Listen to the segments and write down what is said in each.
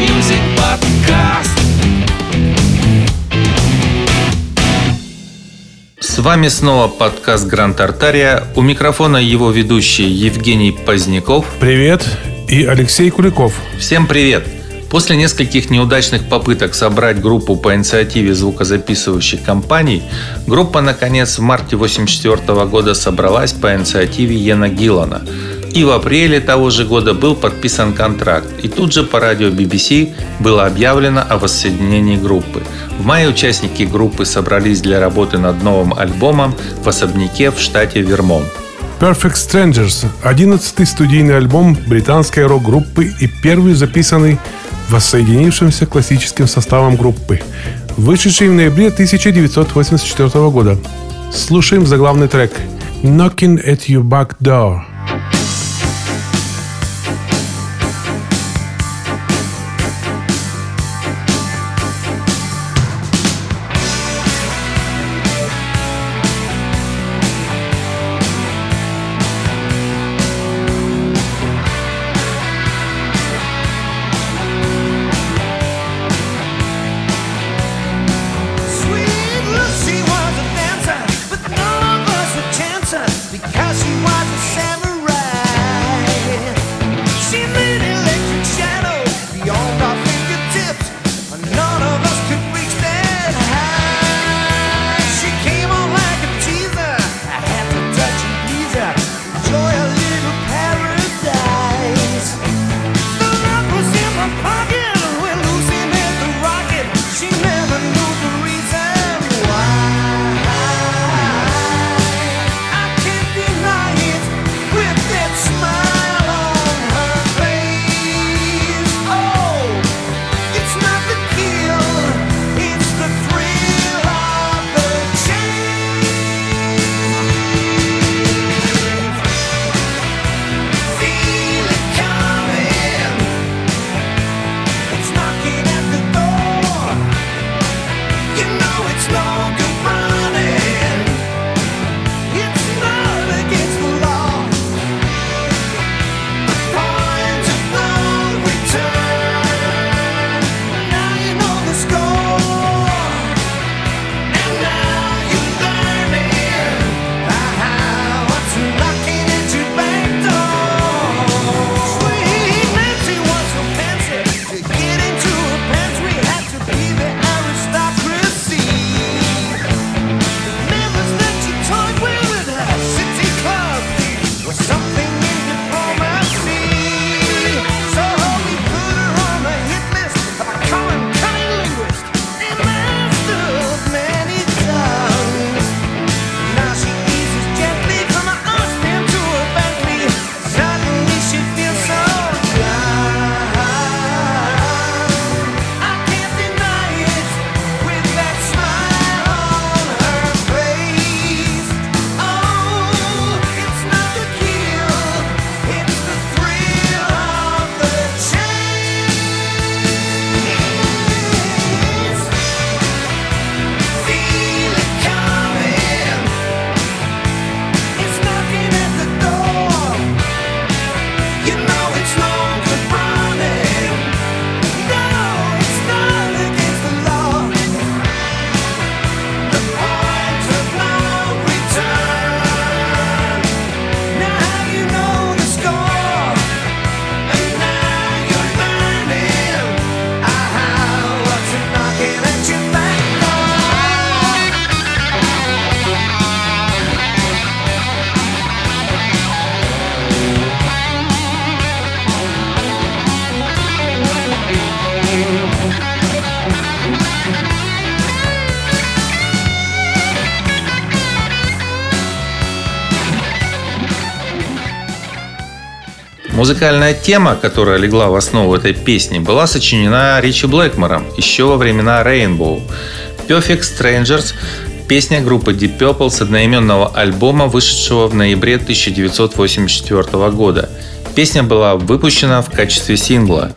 Music Podcast. С вами снова подкаст Гранд Артария. У микрофона его ведущий Евгений Поздняков. Привет. И Алексей Куликов. Всем привет. После нескольких неудачных попыток собрать группу по инициативе звукозаписывающих компаний, группа, наконец, в марте 1984 года собралась по инициативе Йена Гиллана. И в апреле того же года был подписан контракт, и тут же по радио BBC было объявлено о воссоединении группы. В мае участники группы собрались для работы над новым альбомом в особняке в штате Вермонт. Perfect Strangers – одиннадцатый студийный альбом британской рок-группы и первый записанный воссоединившимся классическим составом группы, вышедший в ноябре 1984 года. Слушаем заглавный трек «Knocking at Your Back Door». Музыкальная тема, которая легла в основу этой песни, была сочинена Ричи Блэкмором еще во времена Rainbow. Perfect Strangers – песня группы Deep Purple с одноименного альбома, вышедшего в ноябре 1984 года. Песня была выпущена в качестве сингла.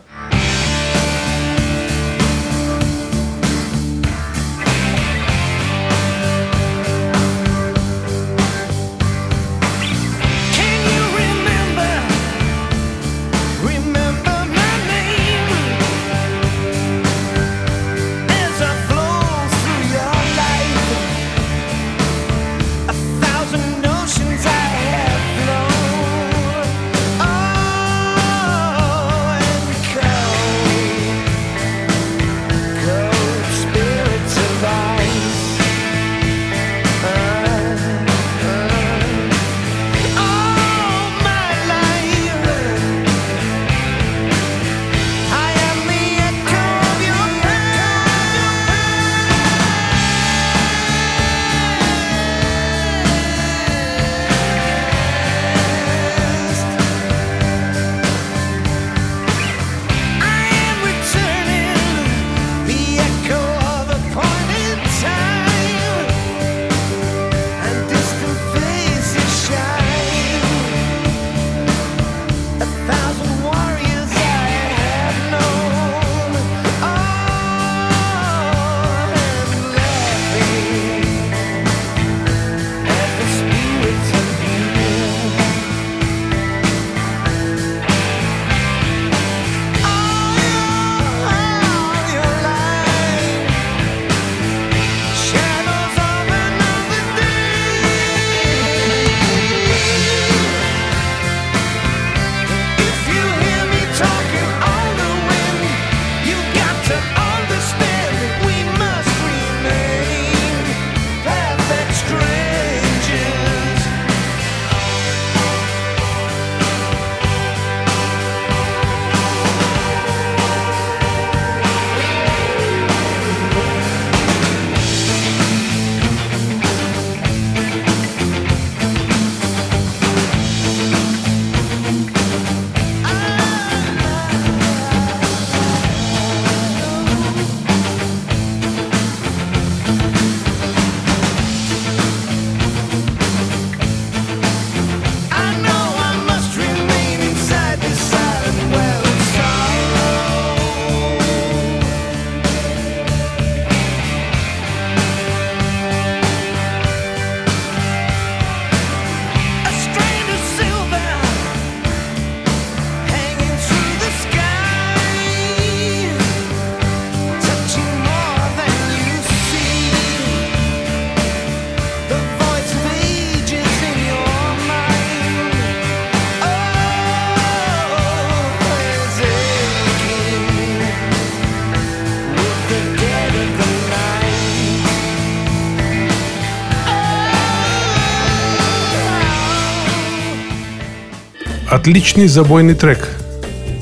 Отличный забойный трек.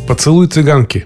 Поцелуй цыганки.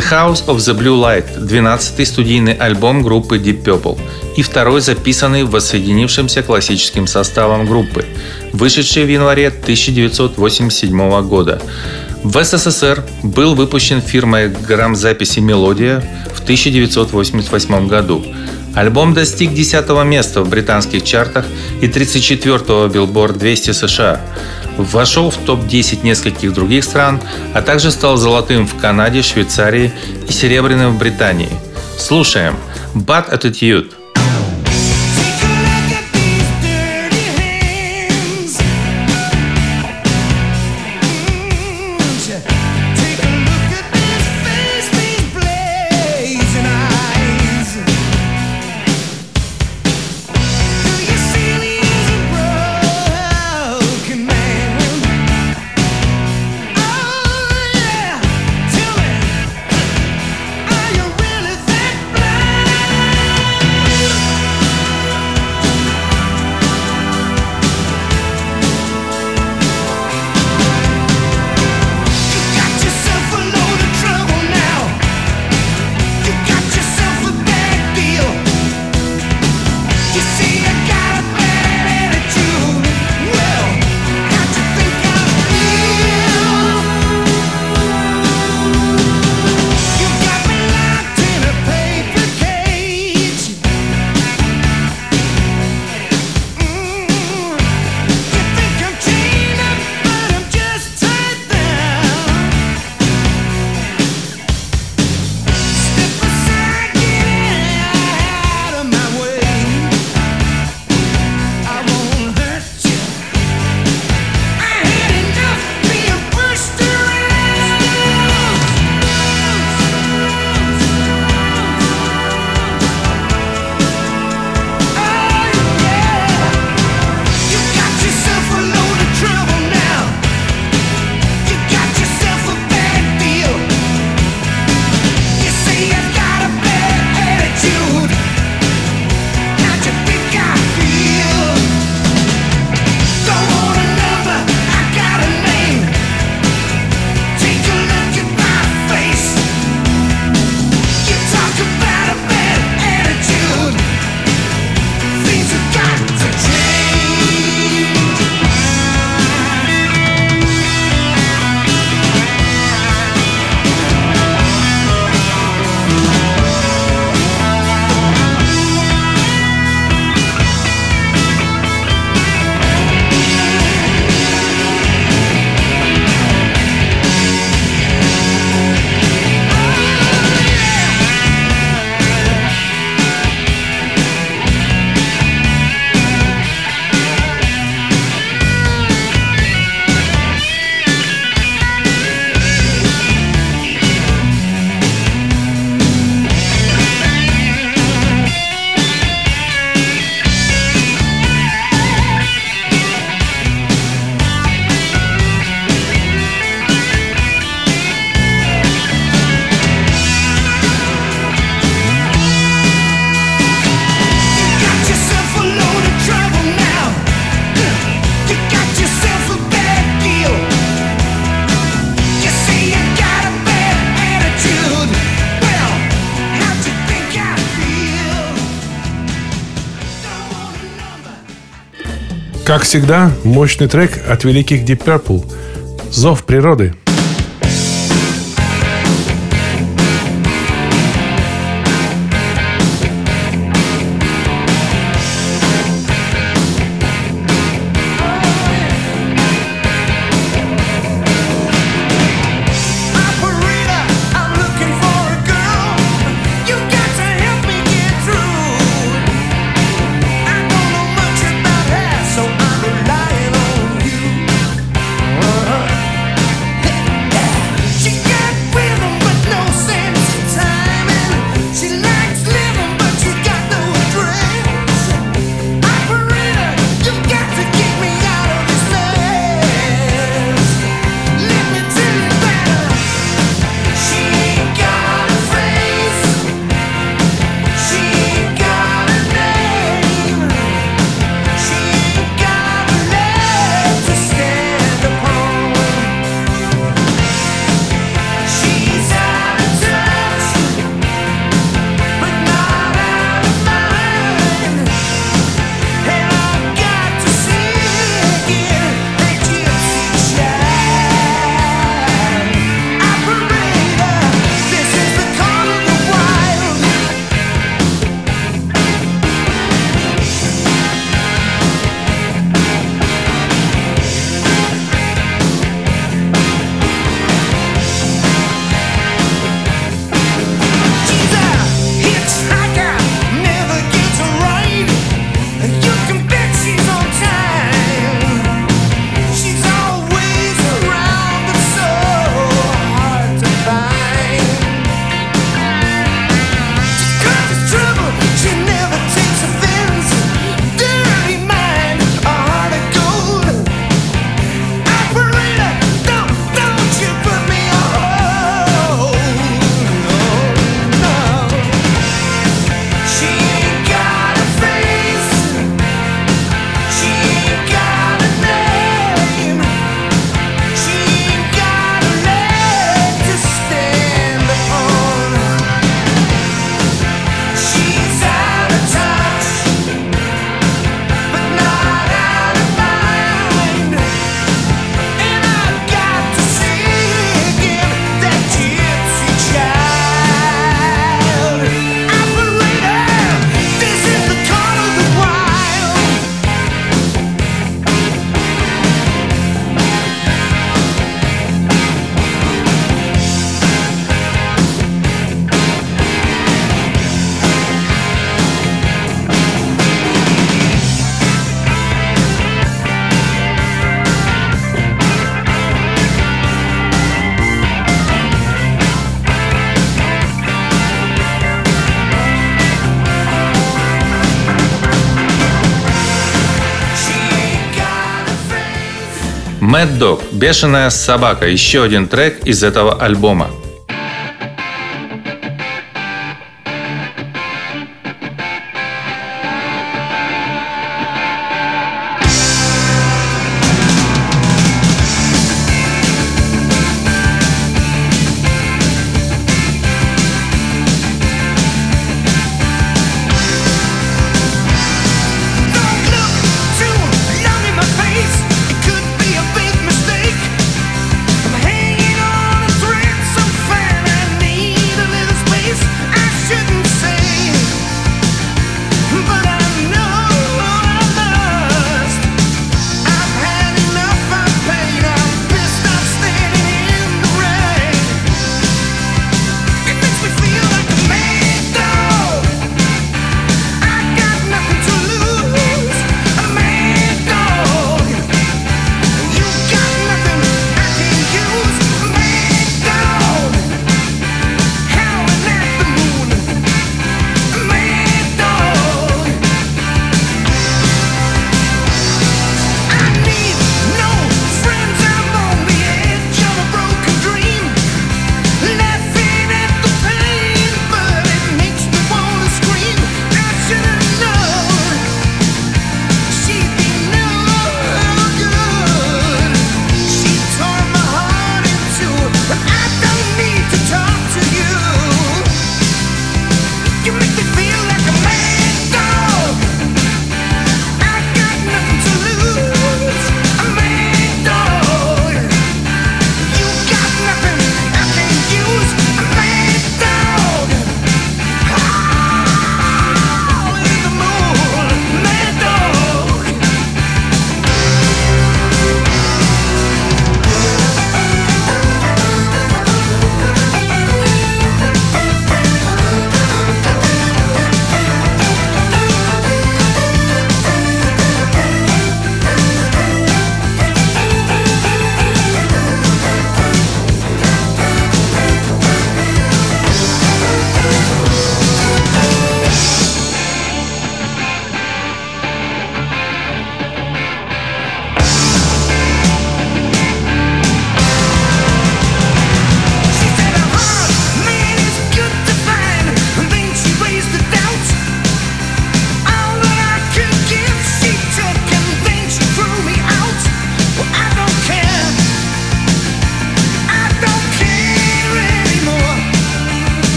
The House of the Blue Light, 12 студийный альбом группы Deep Purple и второй записанный воссоединившимся классическим составом группы, вышедший в январе 1987 года. В СССР был выпущен фирмой грамзаписи «Мелодия» в 1988 году. Альбом достиг 10 места в британских чартах и 34-го Billboard 200 США вошел в топ-10 нескольких других стран, а также стал золотым в Канаде, Швейцарии и серебряным в Британии. Слушаем Bad Attitude – Как всегда, мощный трек от великих Deep Purple. Зов природы. Mad Dog – «Бешеная собака» – еще один трек из этого альбома.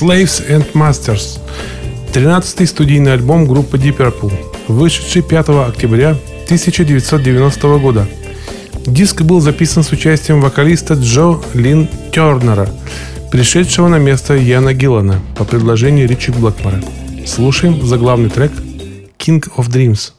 Slaves and Masters, 13-й студийный альбом группы Deep Purple, вышедший 5 октября 1990 года. Диск был записан с участием вокалиста Джо Лин Тернера, пришедшего на место Яна Гиллана по предложению Ричи Блэкмора. Слушаем заглавный трек «King of Dreams».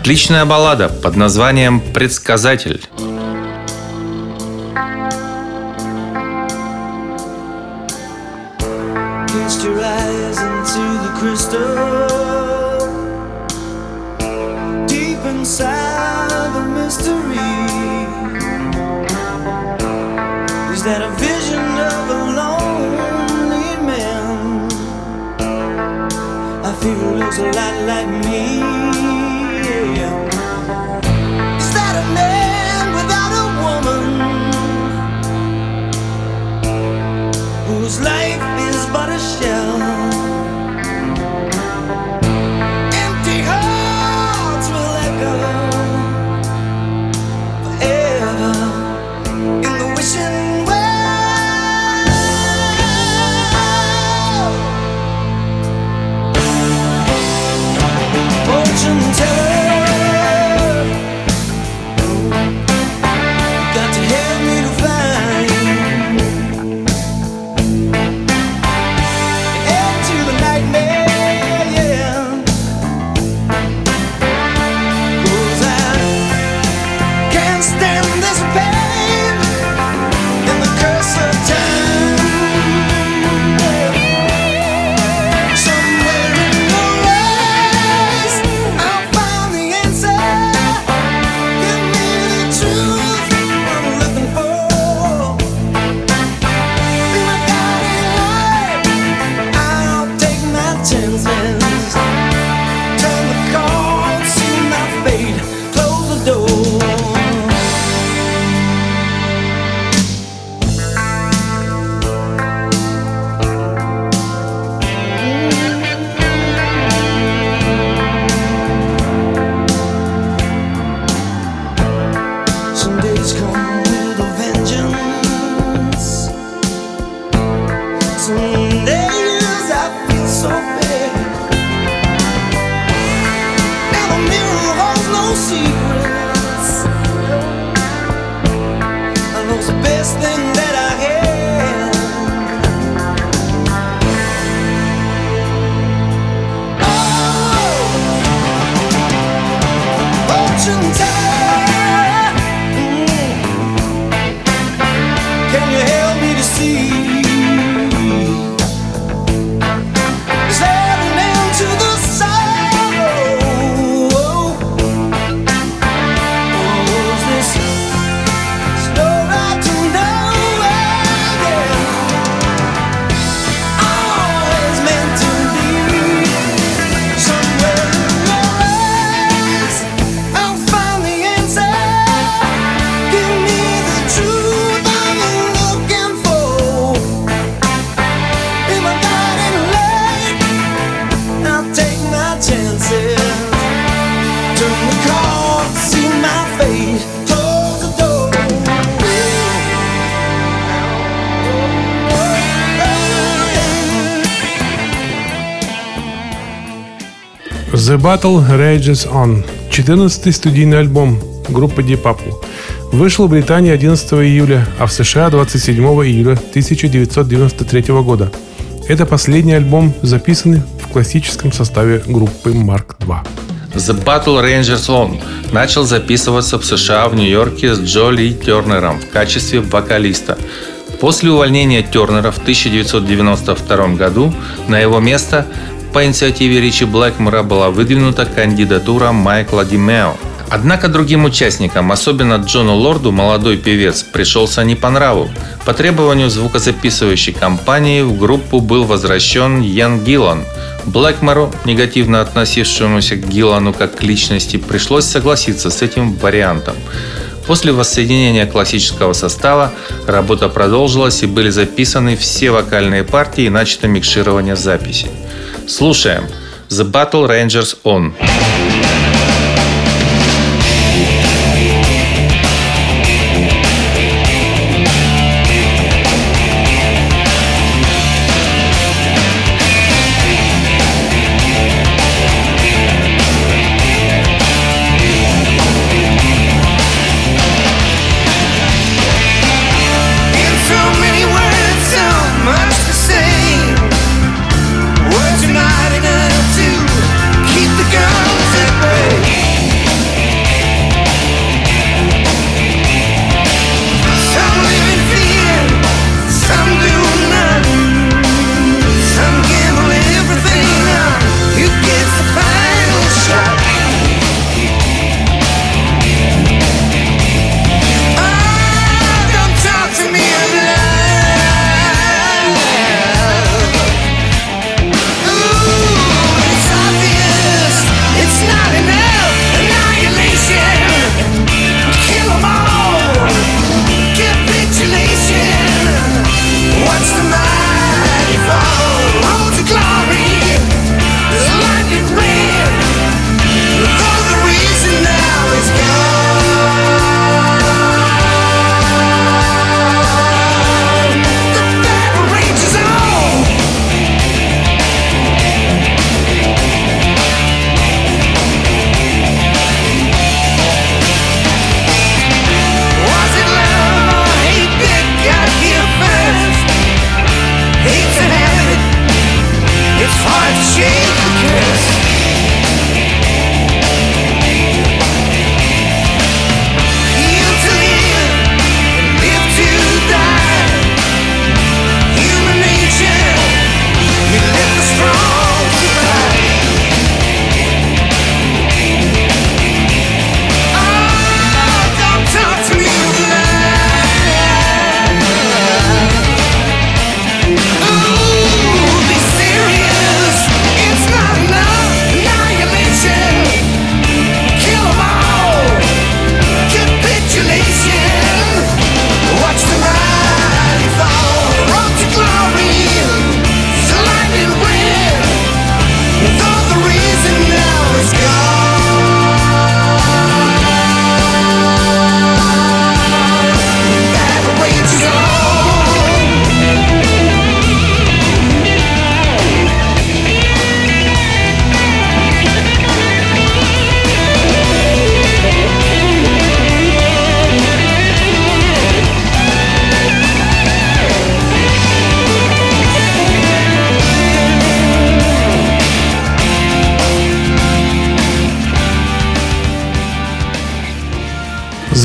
Отличная баллада под названием «Предсказатель». The Battle Rages On. 14-й студийный альбом группы Deep Purple. Вышел в Британии 11 июля, а в США 27 июля 1993 года. Это последний альбом, записанный в классическом составе группы Mark II. The Battle Rangers On начал записываться в США в Нью-Йорке с Джо Ли Тернером в качестве вокалиста. После увольнения Тернера в 1992 году на его место по инициативе Ричи Блэкмора была выдвинута кандидатура Майкла Димео. Однако другим участникам, особенно Джону Лорду, молодой певец, пришелся не по нраву. По требованию звукозаписывающей компании в группу был возвращен Ян Гиллан. Блэкмору, негативно относившемуся к Гиллану как к личности, пришлось согласиться с этим вариантом. После воссоединения классического состава работа продолжилась и были записаны все вокальные партии и начато микширование записи. Слушаем The Battle Rangers On.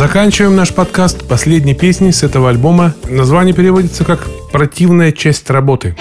Заканчиваем наш подкаст последней песней с этого альбома. Название переводится как «Противная часть работы».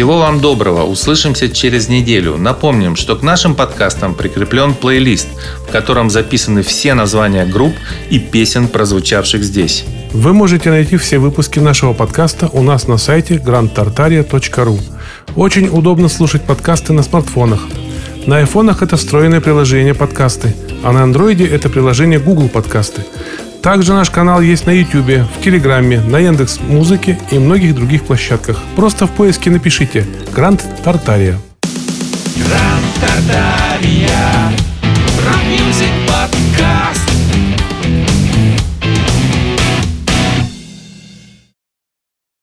Всего вам доброго. Услышимся через неделю. Напомним, что к нашим подкастам прикреплен плейлист, в котором записаны все названия групп и песен, прозвучавших здесь. Вы можете найти все выпуски нашего подкаста у нас на сайте grandtartaria.ru. Очень удобно слушать подкасты на смартфонах. На айфонах это встроенное приложение подкасты, а на андроиде это приложение Google подкасты. Также наш канал есть на YouTube, в Телеграме, на Яндекс Музыке и многих других площадках. Просто в поиске напишите «Гранд Тартария». Гранд Тартария. Rock music podcast.